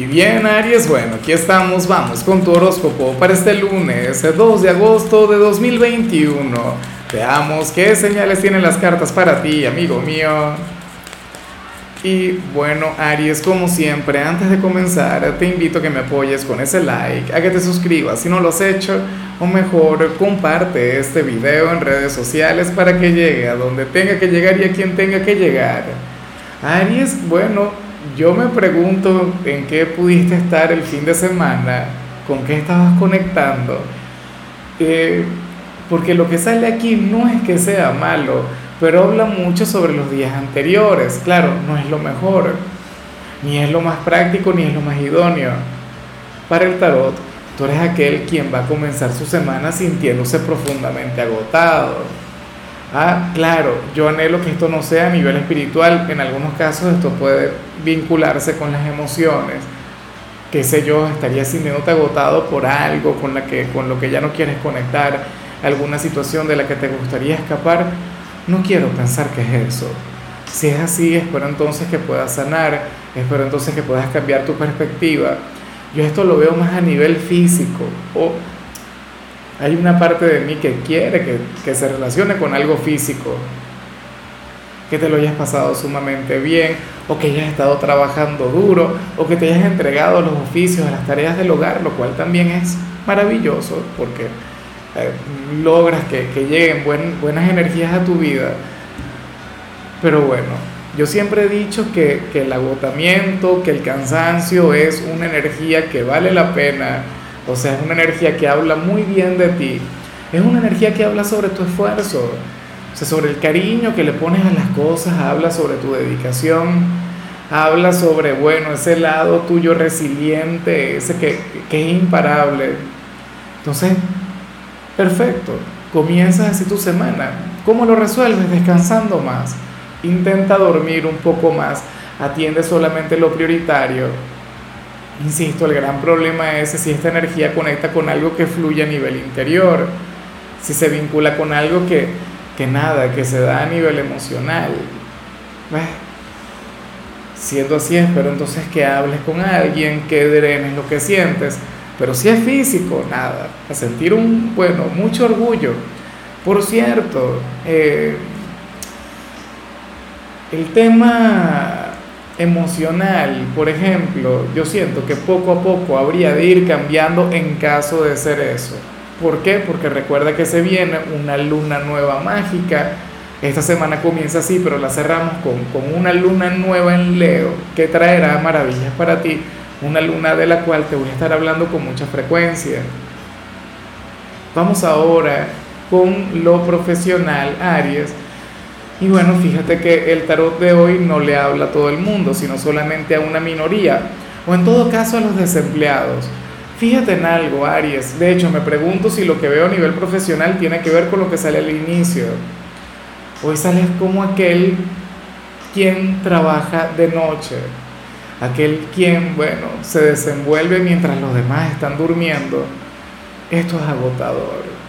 Y bien, Aries, bueno, aquí estamos, vamos con tu horóscopo para este lunes, 2 de agosto de 2021. Veamos qué señales tienen las cartas para ti, amigo mío. Y bueno, Aries, como siempre, antes de comenzar, te invito a que me apoyes con ese like, a que te suscribas si no lo has hecho, o mejor, comparte este video en redes sociales para que llegue a donde tenga que llegar y a quien tenga que llegar. Aries, bueno, yo me pregunto en qué pudiste estar el fin de semana, con qué estabas conectando, eh, porque lo que sale aquí no es que sea malo, pero habla mucho sobre los días anteriores. Claro, no es lo mejor, ni es lo más práctico, ni es lo más idóneo. Para el tarot, tú eres aquel quien va a comenzar su semana sintiéndose profundamente agotado Ah, claro, yo anhelo que esto no sea a nivel espiritual, en algunos casos esto puede vincularse con las emociones, qué sé yo, estarías sintiéndote agotado por algo con, la que, con lo que ya no quieres conectar, alguna situación de la que te gustaría escapar, no quiero pensar que es eso. Si es así, espero entonces que puedas sanar, espero entonces que puedas cambiar tu perspectiva. Yo esto lo veo más a nivel físico o hay una parte de mí que quiere que, se relacione con algo físico, que te lo hayas pasado sumamente bien, o que hayas estado trabajando duro, o que te hayas entregado los oficios, a las tareas del hogar, lo cual también es maravilloso, porque eh, logras que, lleguen buenas energías a tu vida. Pero bueno, yo siempre he dicho que, que el agotamiento, que el cansancio es una energía que vale la pena o sea, es una energía que habla muy bien de ti. Es una energía que habla sobre tu esfuerzo, o sea, sobre el cariño que le pones a las cosas, habla sobre tu dedicación, habla sobre, bueno, ese lado tuyo resiliente, ese que, que es imparable. Entonces, perfecto, comienzas así tu semana. ¿Cómo lo resuelves? Descansando más. Intenta dormir un poco más. Atiende solamente lo prioritario Insisto, el gran problema es si esta energía conecta con algo que fluye a nivel interior, si se vincula con algo que, que nada, que se da a nivel emocional. Siendo así, espero entonces que hables con alguien, que drenes lo que sientes, pero si es físico, nada, a sentir un, bueno, mucho orgullo. Por cierto, eh, el tema emocional, por ejemplo, yo siento que poco a poco habría de ir cambiando en caso de ser eso. ¿Por qué? Porque recuerda que se viene una luna nueva mágica. Esta semana comienza así, pero la cerramos con, con una luna nueva en Leo que traerá maravillas para ti. Una luna de la cual te voy a estar hablando con mucha frecuencia. Vamos ahora con lo profesional, Aries y bueno, fíjate que el tarot de hoy no le habla a todo el mundo, sino solamente a una minoría, o en todo caso a los desempleados. Fíjate en algo, Aries. De hecho, me pregunto si lo que veo a nivel profesional tiene que ver con lo que sale al inicio. Hoy sales como aquel quien trabaja de noche, aquel quien, bueno, se desenvuelve mientras los demás están durmiendo. Esto es agotador.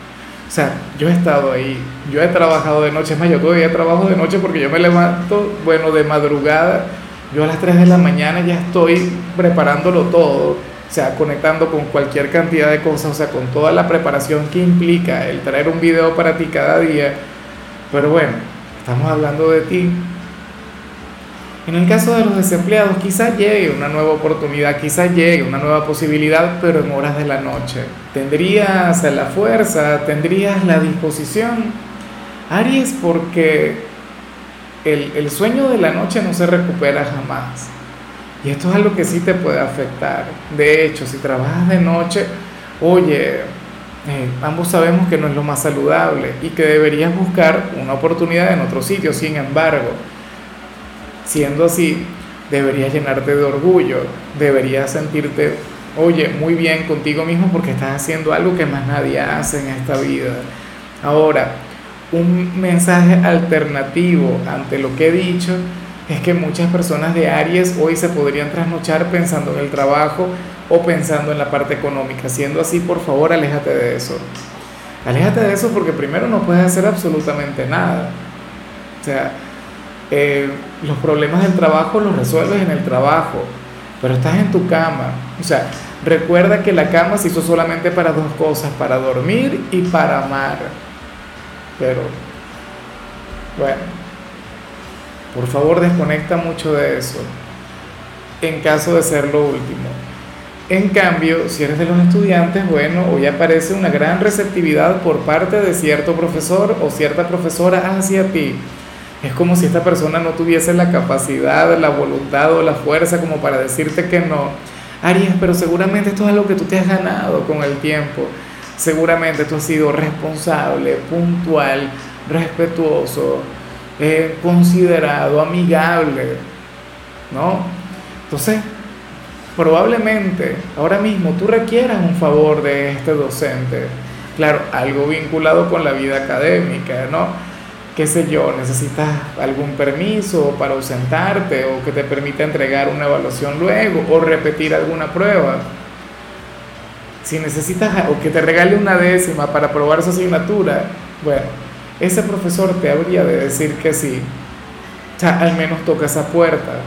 O sea, yo he estado ahí, yo he trabajado de noche, es más, yo todavía trabajo de noche porque yo me levanto, bueno, de madrugada, yo a las 3 de la mañana ya estoy preparándolo todo, o sea, conectando con cualquier cantidad de cosas, o sea, con toda la preparación que implica el traer un video para ti cada día. Pero bueno, estamos hablando de ti, en el caso de los desempleados, quizá llegue una nueva oportunidad, quizá llegue una nueva posibilidad, pero en horas de la noche. ¿Tendrías la fuerza? ¿Tendrías la disposición? Aries, porque el, el sueño de la noche no se recupera jamás. Y esto es algo que sí te puede afectar. De hecho, si trabajas de noche, oye, eh, ambos sabemos que no es lo más saludable y que deberías buscar una oportunidad en otro sitio. Sin embargo, Siendo así, deberías llenarte de orgullo, deberías sentirte, oye, muy bien contigo mismo porque estás haciendo algo que más nadie hace en esta vida. Ahora, un mensaje alternativo ante lo que he dicho es que muchas personas de Aries hoy se podrían trasnochar pensando en el trabajo o pensando en la parte económica. Siendo así, por favor, aléjate de eso. Aléjate de eso porque primero no puedes hacer absolutamente nada. O sea, eh, los problemas del trabajo los resuelves en el trabajo. pero estás en tu cama. O sea, recuerda que la cama se hizo solamente para dos cosas, para dormir y para amar. Pero, bueno, por favor desconecta mucho de eso, en caso de ser lo último. En cambio, si eres de los estudiantes, bueno, hoy aparece una gran receptividad por parte de cierto profesor o cierta profesora hacia ti. Es como si esta persona no tuviese la capacidad, la voluntad o la fuerza como para decirte que no. Aries, pero seguramente esto es algo que tú te has ganado con el tiempo. Seguramente tú has sido responsable, puntual, respetuoso, eh, considerado, amigable, ¿no? Entonces, probablemente ahora mismo tú requieras un favor de este docente. Claro, algo vinculado con la vida académica, ¿no? Qué sé yo, necesitas algún permiso para ausentarte o que te permita entregar una evaluación luego o repetir alguna prueba. Si necesitas o que te regale una décima para probar su asignatura, bueno, ese profesor te habría de decir que sí. O sea, al menos toca esa puerta.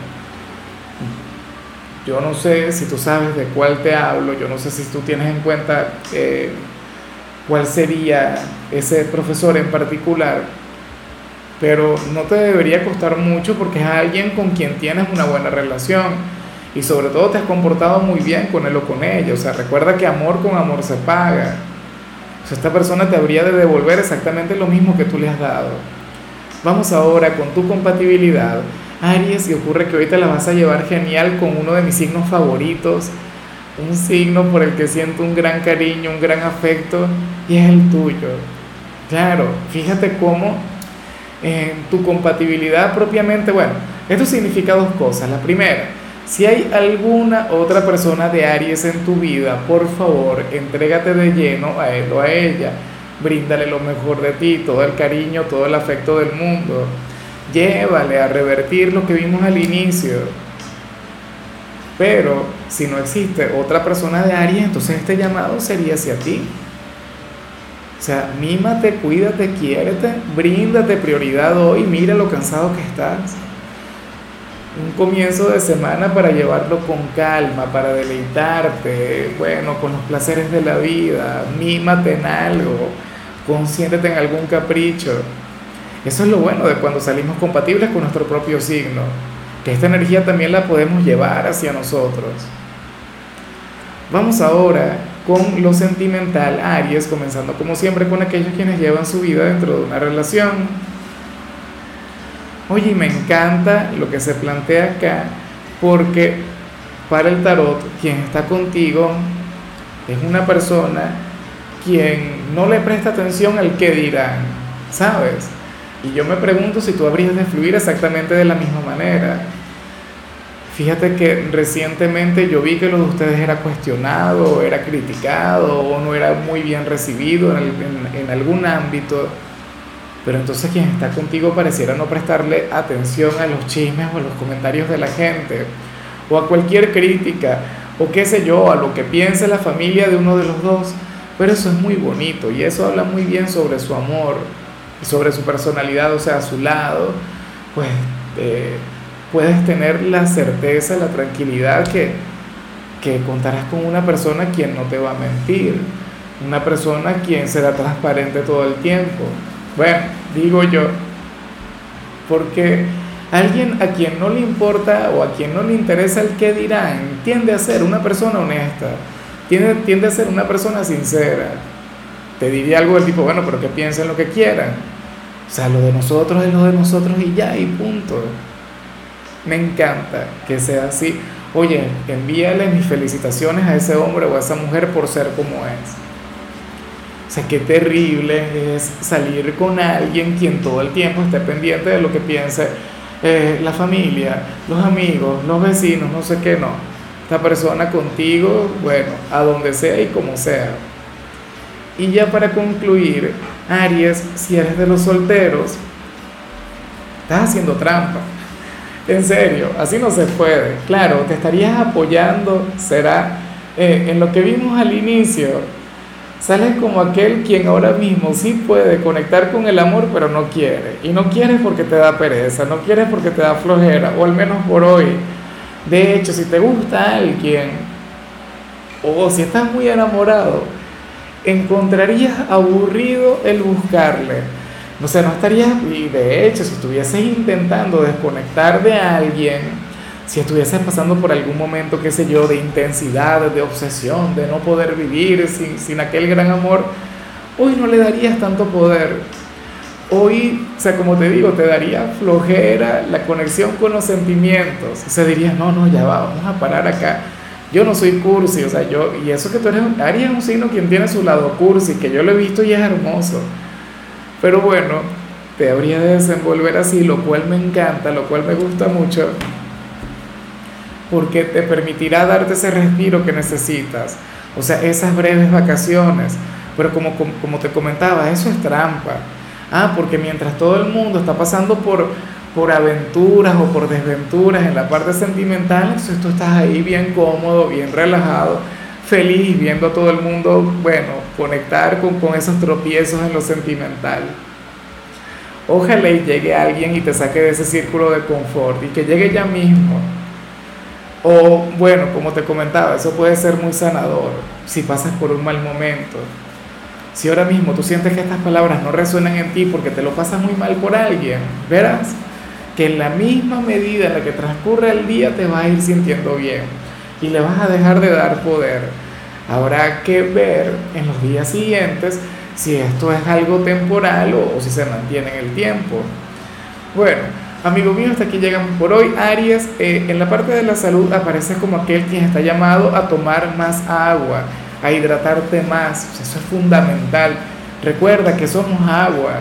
Yo no sé si tú sabes de cuál te hablo, yo no sé si tú tienes en cuenta eh, cuál sería ese profesor en particular, pero no te debería costar mucho porque es alguien con quien tienes una buena relación y sobre todo te has comportado muy bien con él o con ella. O sea, recuerda que amor con amor se paga. O sea, esta persona te habría de devolver exactamente lo mismo que tú le has dado. Vamos ahora con tu compatibilidad Aries, y ocurre que ahorita la vas a llevar genial con uno de mis signos favoritos, un signo por el que siento un gran cariño, un gran afecto, y es el tuyo. Claro, fíjate cómo en tu compatibilidad propiamente, bueno, esto significa dos cosas. La primera, si hay alguna otra persona de Aries en tu vida, por favor, entrégate de lleno a él o a ella. Bríndale lo mejor de ti, todo el cariño, todo el afecto del mundo llévale a revertir lo que vimos al inicio. Pero si no existe otra persona de Aries, entonces este llamado sería hacia ti. O sea, mímate, cuídate, quiérete, bríndate prioridad hoy, mira lo cansado que estás. Un comienzo de semana para llevarlo con calma, para deleitarte, bueno, con los placeres de la vida, mímate en algo, consiéntete en algún capricho. Eso es lo bueno de cuando salimos compatibles con nuestro propio signo, que esta energía también la podemos llevar hacia nosotros. Vamos ahora con lo sentimental, Aries, comenzando como siempre con aquellos quienes llevan su vida dentro de una relación. Oye, me encanta lo que se plantea acá, porque para el tarot, quien está contigo es una persona quien no le presta atención al que dirán, ¿sabes? Y yo me pregunto si tú habrías de fluir exactamente de la misma manera. Fíjate que recientemente yo vi que lo de ustedes era cuestionado, era criticado o no era muy bien recibido en, en, algún ámbito. Pero entonces quien está contigo pareciera no prestarle atención a los chismes o a los comentarios de la gente o a cualquier crítica o qué sé yo, a lo que piense la familia de uno de los dos. Pero eso es muy bonito y eso habla muy bien sobre su amor sobre su personalidad, o sea, su lado, pues eh, puedes tener la certeza, la tranquilidad que, que contarás con una persona quien no te va a mentir, una persona quien será transparente todo el tiempo. Bueno, digo yo, porque alguien a quien no le importa o a quien no le interesa el qué dirán, tiende a ser una persona honesta, tiende, tiende a ser una persona sincera. Te diría algo del tipo, bueno, pero que piensen lo que quieran. O sea, lo de nosotros es lo de nosotros y ya, y punto. Me encanta que sea así. Oye, envíale mis felicitaciones a ese hombre o a esa mujer por ser como es. O sea, qué terrible es salir con alguien quien todo el tiempo esté pendiente de lo que piense eh, la familia, los amigos, los vecinos, no sé qué, no. Esta persona contigo, bueno, a donde sea y como sea. Y ya para concluir, Aries, si eres de los solteros, estás haciendo trampa. En serio, así no se puede. Claro, te estarías apoyando, será eh, en lo que vimos al inicio. Sales como aquel quien ahora mismo sí puede conectar con el amor, pero no quiere. Y no quieres porque te da pereza, no quieres porque te da flojera, o al menos por hoy. De hecho, si te gusta alguien o si estás muy enamorado, encontrarías aburrido el buscarle. No sé, no estarías, y de hecho, si estuvieses intentando desconectar de alguien, si estuvieses pasando por algún momento, qué sé yo, de intensidad, de obsesión, de no poder vivir sin, sin aquel gran amor, hoy no le darías tanto poder. Hoy, o sea, como te digo, te daría flojera la conexión con los sentimientos. O sea, dirías, no, no, ya va, vamos a parar acá. Yo no soy cursi, o sea, yo, y eso que tú eres, Aries es un signo quien tiene su lado cursi, que yo lo he visto y es hermoso. Pero bueno, te habría de desenvolver así, lo cual me encanta, lo cual me gusta mucho, porque te permitirá darte ese respiro que necesitas. O sea, esas breves vacaciones. Pero como, como, te comentaba, eso es trampa. Ah, porque mientras todo el mundo está pasando por, por aventuras o por desventuras en la parte sentimental, entonces tú estás ahí bien cómodo, bien relajado, feliz, viendo a todo el mundo, bueno, conectar con, con esos tropiezos en lo sentimental. Ojalá y llegue alguien y te saque de ese círculo de confort y que llegue ya mismo. O bueno, como te comentaba, eso puede ser muy sanador si pasas por un mal momento. Si ahora mismo tú sientes que estas palabras no resuenan en ti porque te lo pasas muy mal por alguien, verás que en la misma medida en la que transcurre el día te vas a ir sintiendo bien y le vas a dejar de dar poder. Habrá que ver en los días siguientes si esto es algo temporal o, si se mantiene en el tiempo. Bueno, amigo mío, hasta aquí llegamos por hoy. Aries, eh, en la parte de la salud aparece como aquel quien está llamado a tomar más agua a hidratarte más. Eso es fundamental. Recuerda que somos agua.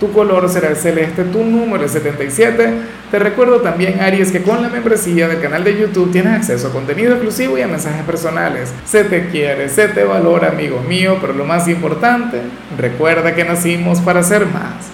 Tu color será el celeste, tu número es 77. Te recuerdo también, Aries, que con la membresía del canal de YouTube tienes acceso a contenido exclusivo y a mensajes personales. Se te quiere, se te valora, amigo mío, pero lo más importante, recuerda que nacimos para ser más.